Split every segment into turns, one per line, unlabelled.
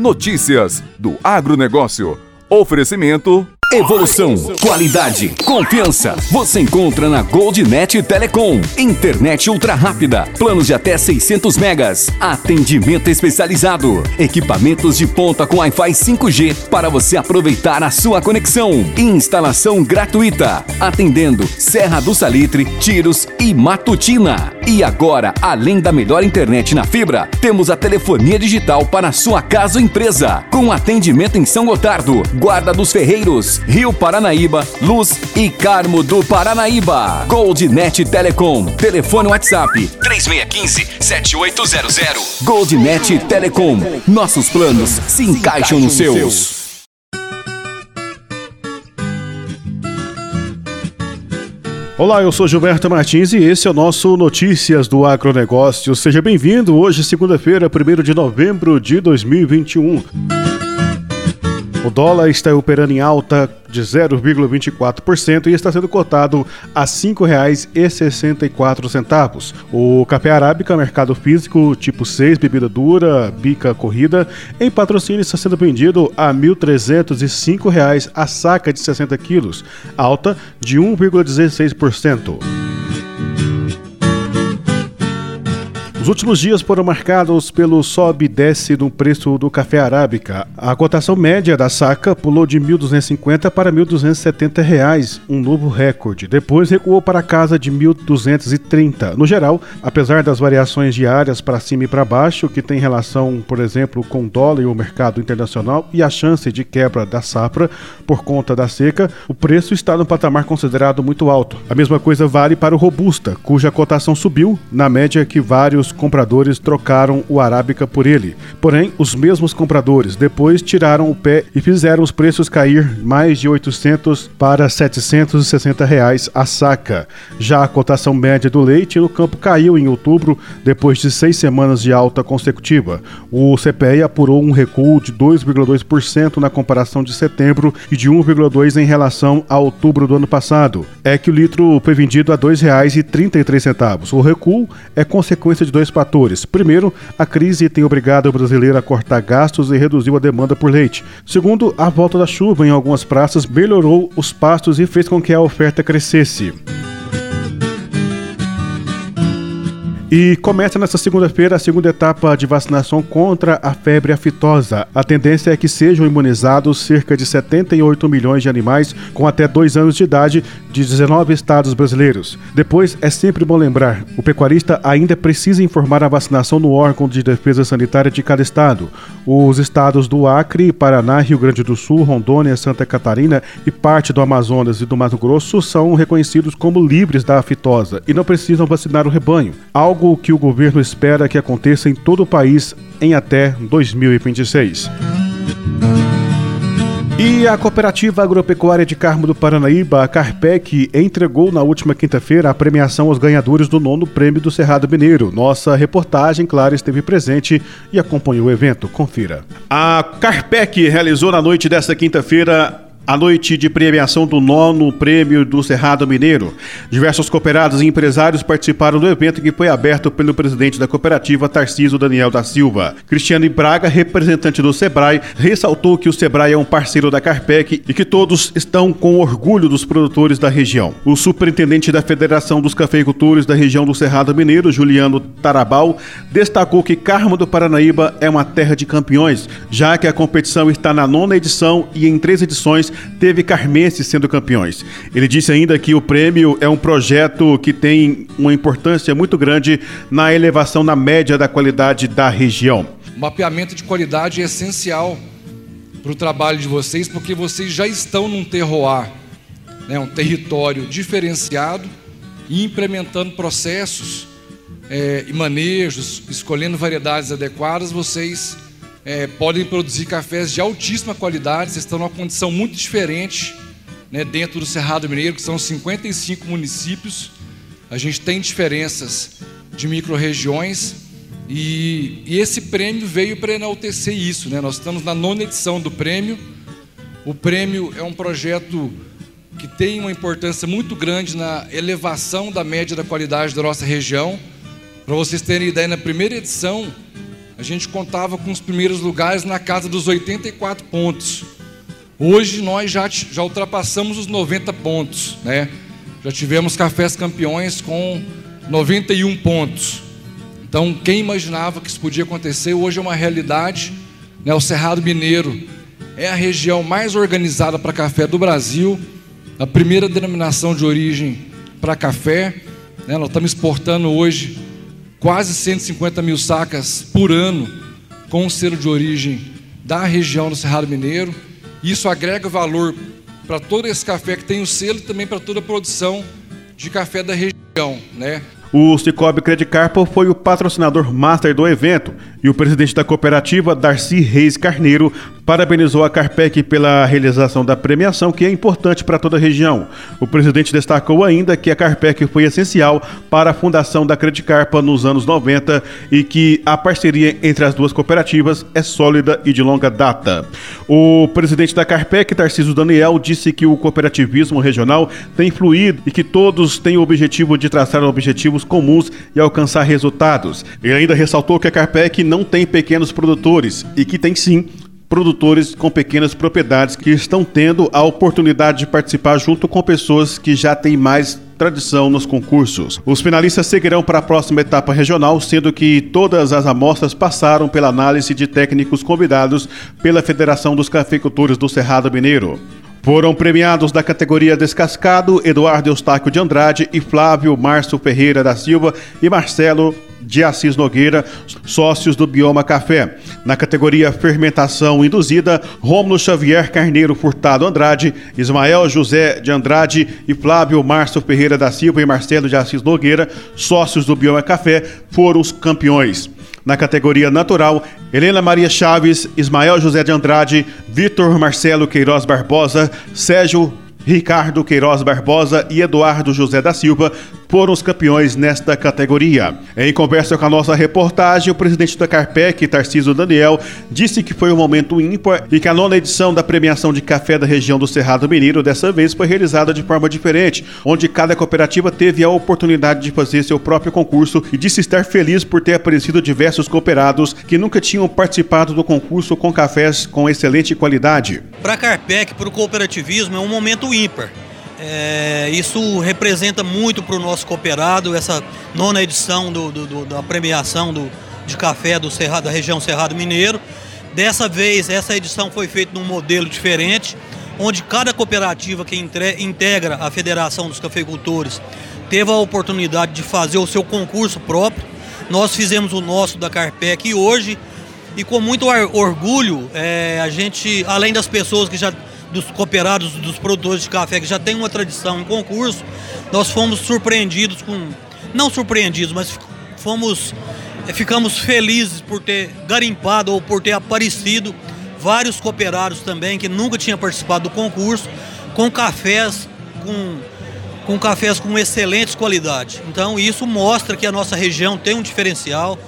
Notícias do agronegócio. Oferecimento
Evolução, qualidade, confiança. Você encontra na Goldnet Telecom. Internet ultra rápida, planos de até 600 megas. Atendimento especializado. Equipamentos de ponta com Wi-Fi 5G para você aproveitar a sua conexão. Instalação gratuita. Atendendo Serra do Salitre, Tiros e Matutina. E agora, além da melhor internet na fibra, temos a telefonia digital para sua casa ou empresa. Com atendimento em São Gotardo, Guarda dos Ferreiros, Rio Paranaíba, Luz e Carmo do Paranaíba. Goldnet Telecom. Telefone WhatsApp 3615-7800. Goldnet Telecom. Nossos planos se encaixam nos seus.
Olá, eu sou Gilberto Martins e esse é o nosso Notícias do Agronegócio. Seja bem-vindo. Hoje, segunda-feira, 1 de novembro de 2021. O dólar está operando em alta de 0,24% e está sendo cotado a R$ 5,64. O café arábica, mercado físico tipo 6, bebida dura, bica corrida, em patrocínio está sendo vendido a R$ 1.305 a saca de 60 quilos, alta de 1,16%. Últimos dias foram marcados pelo sobe e desce no preço do café arábica. A cotação média da saca pulou de R$ 1.250 para 1.270 reais, um novo recorde. Depois recuou para casa de R$ 1.230. No geral, apesar das variações diárias para cima e para baixo, que tem relação, por exemplo, com o dólar e o mercado internacional e a chance de quebra da safra por conta da seca, o preço está no patamar considerado muito alto. A mesma coisa vale para o robusta, cuja cotação subiu, na média que vários compradores trocaram o Arábica por ele. Porém, os mesmos compradores depois tiraram o pé e fizeram os preços cair mais de 800 para 760 reais a saca. Já a cotação média do leite no campo caiu em outubro depois de seis semanas de alta consecutiva. O CPE apurou um recuo de 2,2% na comparação de setembro e de 1,2% em relação a outubro do ano passado. É que o litro foi vendido a R$ 2,33. O recuo é consequência de dois fatores. Primeiro, a crise tem obrigado o brasileiro a cortar gastos e reduziu a demanda por leite. Segundo, a volta da chuva em algumas praças melhorou os pastos e fez com que a oferta crescesse. E começa nesta segunda-feira a segunda etapa de vacinação contra a febre aftosa. A tendência é que sejam imunizados cerca de 78 milhões de animais com até dois anos de idade de 19 estados brasileiros. Depois, é sempre bom lembrar: o pecuarista ainda precisa informar a vacinação no órgão de defesa sanitária de cada estado. Os estados do Acre, Paraná, Rio Grande do Sul, Rondônia, Santa Catarina e parte do Amazonas e do Mato Grosso são reconhecidos como livres da aftosa e não precisam vacinar o rebanho. Algo que o governo espera que aconteça em todo o país em até 2026. E a Cooperativa Agropecuária de Carmo do Paranaíba, a Carpec, entregou na última quinta-feira a premiação aos ganhadores do nono prêmio do Cerrado Mineiro. Nossa reportagem, claro, esteve presente e acompanhou o evento. Confira. A Carpec realizou na noite desta quinta-feira a noite de premiação do nono prêmio do Cerrado Mineiro. Diversos cooperados e empresários participaram do evento que foi aberto pelo presidente da cooperativa, Tarciso Daniel da Silva. Cristiano Braga, representante do Sebrae, ressaltou que o Sebrae é um parceiro da Carpec e que todos estão com orgulho dos produtores da região. O superintendente da Federação dos Cafeicultores da região do Cerrado Mineiro, Juliano Tarabal, destacou que Carmo do Paranaíba é uma terra de campeões, já que a competição está na nona edição e em três edições teve Carmense sendo campeões. Ele disse ainda que o prêmio é um projeto que tem uma importância muito grande na elevação na média da qualidade da região.
O mapeamento de qualidade é essencial para o trabalho de vocês, porque vocês já estão num terroir, né, um território diferenciado e implementando processos é, e manejos, escolhendo variedades adequadas, vocês é, podem produzir cafés de altíssima qualidade, vocês estão numa condição muito diferente né, dentro do Cerrado Mineiro, que são 55 municípios. A gente tem diferenças de micro-regiões e, e, esse prêmio veio para enaltecer isso. Né? Nós estamos na nona edição do prêmio. O prêmio é um projeto que tem uma importância muito grande na elevação da média da qualidade da nossa região. Para vocês terem ideia, na primeira edição a gente contava com os primeiros lugares na casa dos 84 pontos. Hoje nós já, já ultrapassamos os 90 pontos, né? Já tivemos cafés campeões com 91 pontos. Então, quem imaginava que isso podia acontecer, hoje é uma realidade. Né? O Cerrado Mineiro é a região mais organizada para café do Brasil, a primeira denominação de origem para café. Né? Nós estamos exportando hoje quase 150 mil sacas por ano com o selo de origem da região do Cerrado Mineiro. Isso agrega valor para todo esse café que tem o selo e também para toda a produção de café da região, né?
O Cicobi Credit Carpo foi o patrocinador master do evento e o presidente da cooperativa, Darcy Reis Carneiro, parabenizou a Carpec pela realização da premiação, que é importante para toda a região. O presidente destacou ainda que a Carpec foi essencial para a fundação da Credit Carpa nos anos 90 e que a parceria entre as duas cooperativas é sólida e de longa data. O presidente da Carpec, Tarcísio Daniel, disse que o cooperativismo regional tem fluído e que todos têm o objetivo de traçar objetivos comuns e alcançar resultados. Ele ainda ressaltou que a Carpec não tem pequenos produtores e que tem sim produtores com pequenas propriedades que estão tendo a oportunidade de participar junto com pessoas que já têm mais tradição nos concursos. Os finalistas seguirão para a próxima etapa regional, sendo que todas as amostras passaram pela análise de técnicos convidados pela Federação dos Cafeicultores do Cerrado Mineiro. Foram premiados da categoria Descascado Eduardo Eustáquio de Andrade e Flávio Márcio Ferreira da Silva e Marcelo de Assis Nogueira, sócios do Bioma Café. Na categoria Fermentação Induzida, Rômulo Xavier Carneiro Furtado Andrade, Ismael José de Andrade e Flávio Márcio Ferreira da Silva e Marcelo de Assis Nogueira, sócios do Bioma Café, foram os campeões. Na categoria natural, Helena Maria Chaves, Ismael José de Andrade, Vitor Marcelo Queiroz Barbosa, Sérgio Ricardo Queiroz Barbosa e Eduardo José da Silva foram os campeões nesta categoria. Em conversa com a nossa reportagem, o presidente da Carpec, Tarciso Daniel, disse que foi um momento ímpar e que a nona edição da premiação de café da região do Cerrado Mineiro dessa vez foi realizada de forma diferente, onde cada cooperativa teve a oportunidade de fazer seu próprio concurso e disse estar feliz por ter aparecido diversos cooperados que nunca tinham participado do concurso com cafés com excelente qualidade.
Para a Carpec, para o cooperativismo, é um momento ímpar. É, isso representa muito para o nosso cooperado, essa nona edição do, do, do, da premiação do, de café do Cerrado, da região Cerrado Mineiro. Dessa vez, essa edição foi feita num modelo diferente, onde cada cooperativa que entre, integra a Federação dos Cafeicultores teve a oportunidade de fazer o seu concurso próprio. Nós fizemos o nosso da Carpec hoje, e com muito orgulho, é, a gente, além das pessoas que já dos cooperados, dos produtores de café que já tem uma tradição em concurso, nós fomos surpreendidos com. Não surpreendidos, mas fomos. Eh, ficamos felizes por ter garimpado ou por ter aparecido vários cooperados também que nunca tinham participado do concurso, com cafés com, com cafés com excelentes qualidades. Então isso mostra que a nossa região tem um diferencial,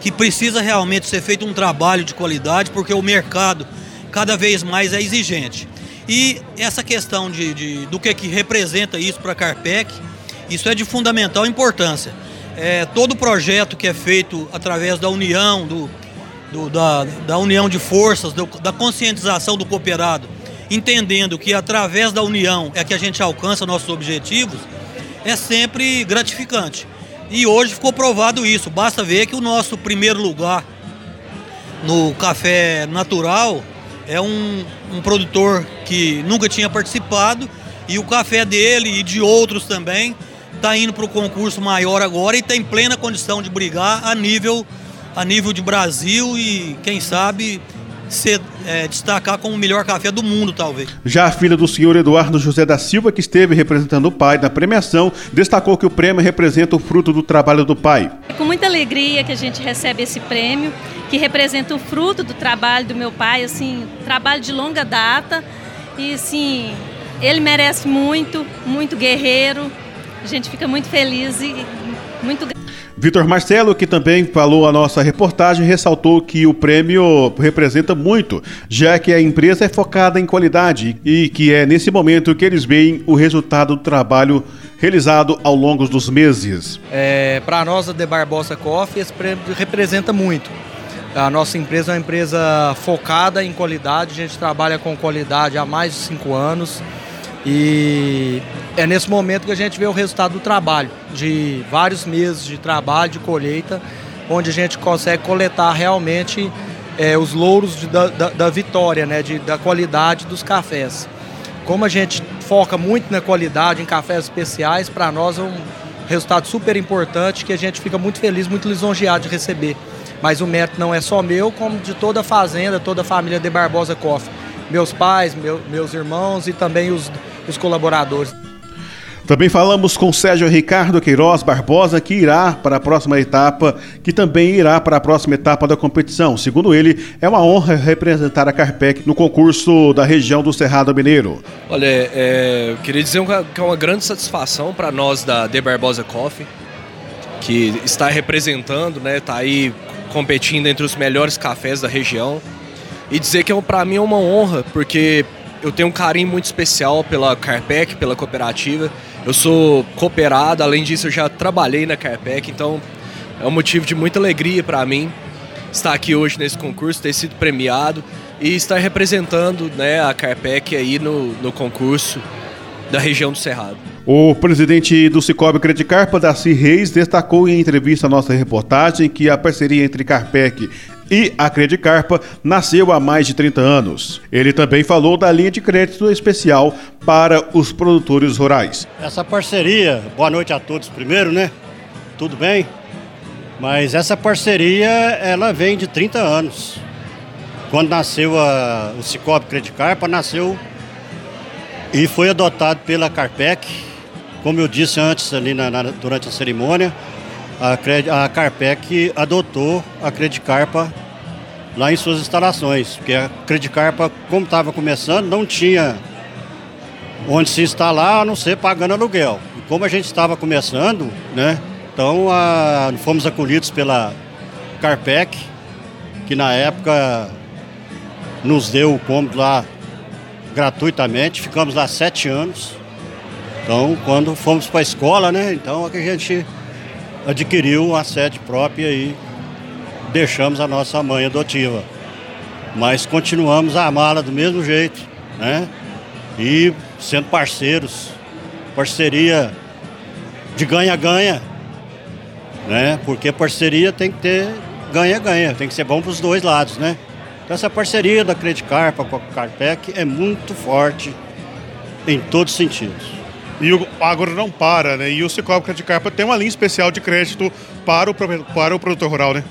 que precisa realmente ser feito um trabalho de qualidade, porque o mercado cada vez mais é exigente. E essa questão de, de do que, que representa isso para a Carpec, isso é de fundamental importância. É, todo projeto que é feito através da união, do, do da, da união de forças, do, da conscientização do cooperado, entendendo que através da união é que a gente alcança nossos objetivos, é sempre gratificante. E hoje ficou provado isso. Basta ver que o nosso primeiro lugar no café natural é um, um produtor que nunca tinha participado e o café dele e de outros também está indo para o concurso maior agora e tem plena condição de brigar a nível, a nível de Brasil e quem sabe se é, destacar como o melhor café do mundo, talvez.
Já a filha do senhor Eduardo José da Silva, que esteve representando o pai na premiação, destacou que o prêmio representa o fruto do trabalho do pai.
É com muita alegria que a gente recebe esse prêmio que representa o fruto do trabalho do meu pai, assim, trabalho de longa data. E assim, ele merece muito, muito guerreiro. A gente fica muito feliz e muito
Vitor Marcelo, que também falou a nossa reportagem, ressaltou que o prêmio representa muito, já que a empresa é focada em qualidade e que é nesse momento que eles veem o resultado do trabalho realizado ao longo dos meses.
É, Para nós, a De Barbosa Coffee, esse prêmio representa muito A nossa empresa é uma empresa focada em qualidade, a gente trabalha com qualidade há mais de cinco anos e é nesse momento que a gente vê o resultado do trabalho, de vários meses de trabalho, de colheita, onde a gente consegue coletar realmente é, os louros de, da, da, da, vitória, né, de, da qualidade dos cafés. Como a gente foca muito na qualidade, em cafés especiais, para nós é um resultado super importante que a gente fica muito feliz, muito lisonjeado de receber. Mas o mérito não é só meu, como de toda a fazenda, toda a família de Barbosa Coffee. Meus pais, meu, meus irmãos e também os, os colaboradores.
Também falamos com Sérgio Ricardo Queiroz Barbosa, que irá para a próxima etapa, que também irá para a próxima etapa da competição. Segundo ele, é uma honra representar a Carpec no concurso da região do Cerrado Mineiro.
Olha, é, eu queria dizer que é uma grande satisfação para nós da De Barbosa Coffee, que está representando, né, está aí competindo entre os melhores cafés da região. E dizer que é, para mim é uma honra, porque eu tenho um carinho muito especial pela Carpec, pela cooperativa. Eu sou cooperado, além disso eu já trabalhei na Carpec, então é um motivo de muita alegria para mim estar aqui hoje nesse concurso, ter sido premiado e estar representando né, a Carpec aí no, no concurso da região do Cerrado.
O presidente do Cicobi Credicarpa, Darcy Reis, destacou em entrevista à nossa reportagem que a parceria entre Carpec e a Credicarpa nasceu há mais de 30 anos. Ele também falou da linha de crédito especial para os produtores rurais.
Essa parceria, boa noite a todos primeiro, né? Tudo bem? Mas essa parceria, ela vem de 30 anos. Quando nasceu a, o Cicobi Credicarpa, nasceu e foi adotado pela Carpec, como eu disse antes ali na, na, durante a cerimônia, a, a Carpec adotou a Credicarpa lá em suas instalações, porque a Credicarpa, como estava começando, não tinha onde se instalar a não ser pagando aluguel. E como a gente estava começando, né? Então a, fomos acolhidos pela Carpec, que na época nos deu o cômodo lá gratuitamente, ficamos lá sete anos. Então, quando fomos para a escola, né? Então, é que a gente adquiriu uma sede própria e deixamos a nossa mãe adotiva. Mas continuamos a amá-la do mesmo jeito, né? E sendo parceiros, parceria de ganha-ganha, né? Porque parceria tem que ter ganha-ganha, tem que ser bom para os dois lados, né? Então essa parceria da Credicarpa com a Carpec é muito forte em todos os sentidos.
E o agro não para, né? E o Cicobi Credicarpa tem uma linha especial de crédito para o, para o produtor rural, né?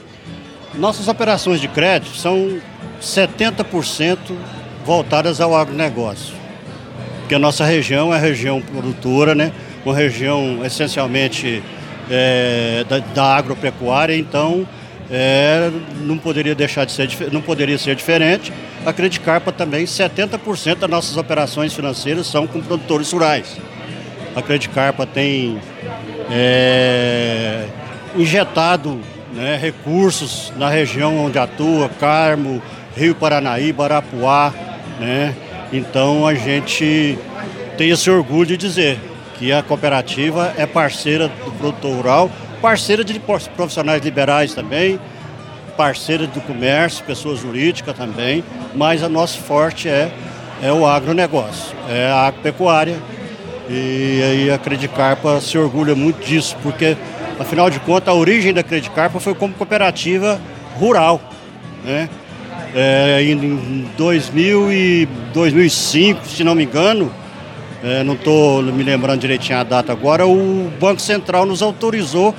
Nossas operações de crédito são 70% voltadas ao agronegócio. Porque a nossa região é região produtora, né? Uma região essencialmente é, da, da, agropecuária, então é, não poderia deixar de ser não poderia ser diferente. A Credicarpa também, 70% das nossas operações financeiras são com produtores rurais. A Credicarpa tem é, injetado né, recursos na região onde atua, Carmo, Rio Paranaí, Barapuá, né? Então a gente tem esse orgulho de dizer que a cooperativa é parceira do produtor rural, parceira de profissionais liberais também, parceira do comércio, pessoas jurídicas também, mas a nosso forte é, é o agronegócio, é a agropecuária, e aí a Credicarpa se orgulha muito disso, porque afinal de contas a origem da Credicarpa foi como cooperativa rural. Né? É, em 2000 e 2005, se não me engano, é, não estou me lembrando direitinho a data agora, o Banco Central nos autorizou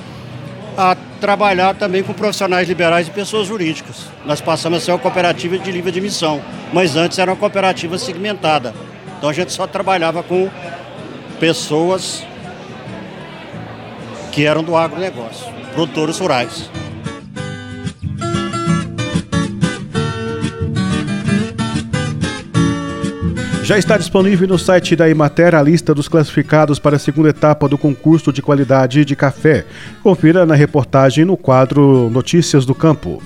a trabalhar também com profissionais liberais e pessoas jurídicas. Nós passamos a ser uma cooperativa de livre admissão, mas antes era uma cooperativa segmentada. Então a gente só trabalhava com pessoas que eram do agronegócio, produtores rurais.
Já está disponível no site da Imater a lista dos classificados para a segunda etapa do concurso de qualidade de café. Confira na reportagem no quadro Notícias do Campo.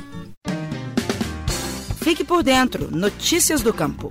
Fique por dentro. Notícias do Campo.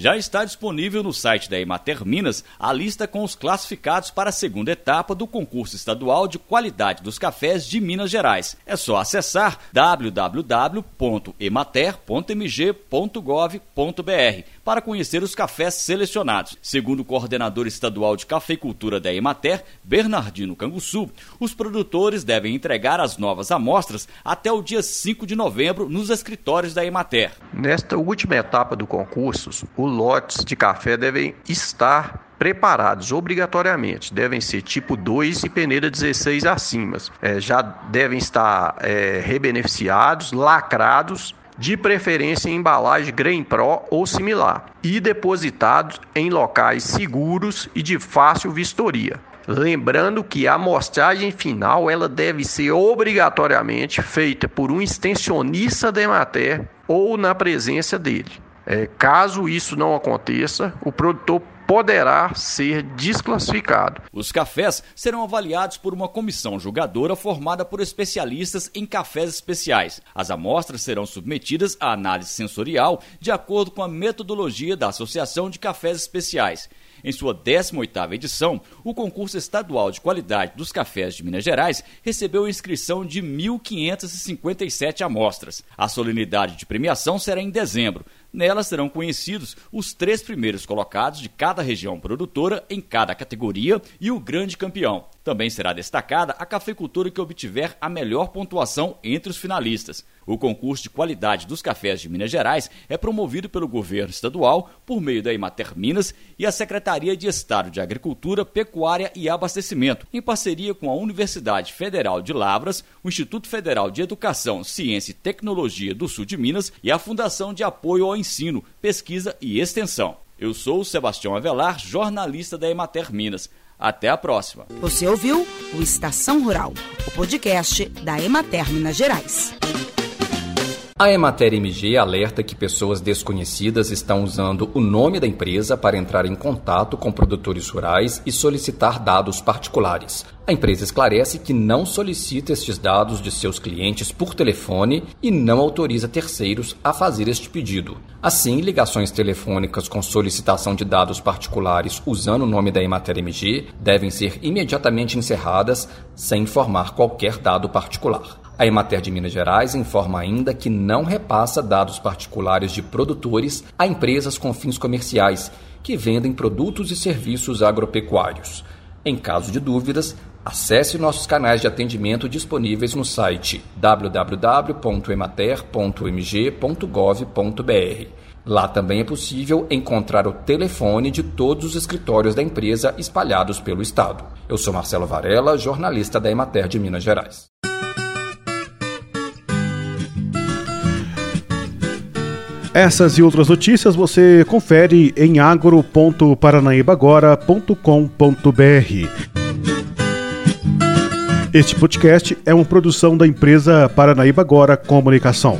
Já está disponível no site da Emater Minas a lista com os classificados para a segunda etapa do concurso estadual de qualidade dos cafés de Minas Gerais. É só acessar www.emater.mg.gov.br para conhecer os cafés selecionados. Segundo o coordenador estadual de cafeicultura da Emater, Bernardino Canguçu, os produtores devem entregar as novas amostras até o dia 5 de novembro nos escritórios da Emater.
Nesta última etapa do concurso, os lotes de café devem estar preparados obrigatoriamente. Devem ser tipo 2 e peneira 16 acima. É, já devem estar é, rebeneficiados, lacrados de preferência em embalagem Grain Pro ou similar, e depositados em locais seguros e de fácil vistoria. Lembrando que a amostragem final ela deve ser obrigatoriamente feita por um extensionista da Emater ou na presença dele. É, caso isso não aconteça, o produtor poderá ser desclassificado.
Os cafés serão avaliados por uma comissão julgadora formada por especialistas em cafés especiais. As amostras serão submetidas à análise sensorial de acordo com a metodologia da Associação de Cafés Especiais. Em sua 18ª edição, o concurso estadual de qualidade dos cafés de Minas Gerais recebeu inscrição de 1.557 amostras. A solenidade de premiação será em dezembro. Nela serão conhecidos os três primeiros colocados de cada região produtora em cada categoria e o grande campeão. Também será destacada a cafeicultura que obtiver a melhor pontuação entre os finalistas. O concurso de qualidade dos cafés de Minas Gerais é promovido pelo governo estadual por meio da Imater Minas e a Secretaria de Estado de Agricultura, Pecuária e Abastecimento, em parceria com a Universidade Federal de Lavras, o Instituto Federal de Educação, Ciência e Tecnologia do Sul de Minas e a Fundação de Apoio ao Ensino, Pesquisa e Extensão. Eu sou o Sebastião Avelar, jornalista da Emater Minas. Até a próxima.
Você ouviu o Estação Rural, o podcast da Emater Minas Gerais.
A Emater MG alerta que pessoas desconhecidas estão usando o nome da empresa para entrar em contato com produtores rurais e solicitar dados particulares. A empresa esclarece que não solicita estes dados de seus clientes por telefone e não autoriza terceiros a fazer este pedido. Assim, ligações telefônicas com solicitação de dados particulares usando o nome da Emater MG devem ser imediatamente encerradas sem informar qualquer dado particular. A Emater de Minas Gerais informa ainda que não repassa dados particulares de produtores a empresas com fins comerciais que vendem produtos e serviços agropecuários. Em caso de dúvidas, acesse nossos canais de atendimento disponíveis no site www.emater.mg.gov.br. Lá também é possível encontrar o telefone de todos os escritórios da empresa espalhados pelo estado. Eu sou Marcelo Varela, jornalista da Emater de Minas Gerais.
Essas e outras notícias você confere em agro.paranaíbaagora.com.br. Este podcast é uma produção da empresa Paranaíba Agora Comunicação.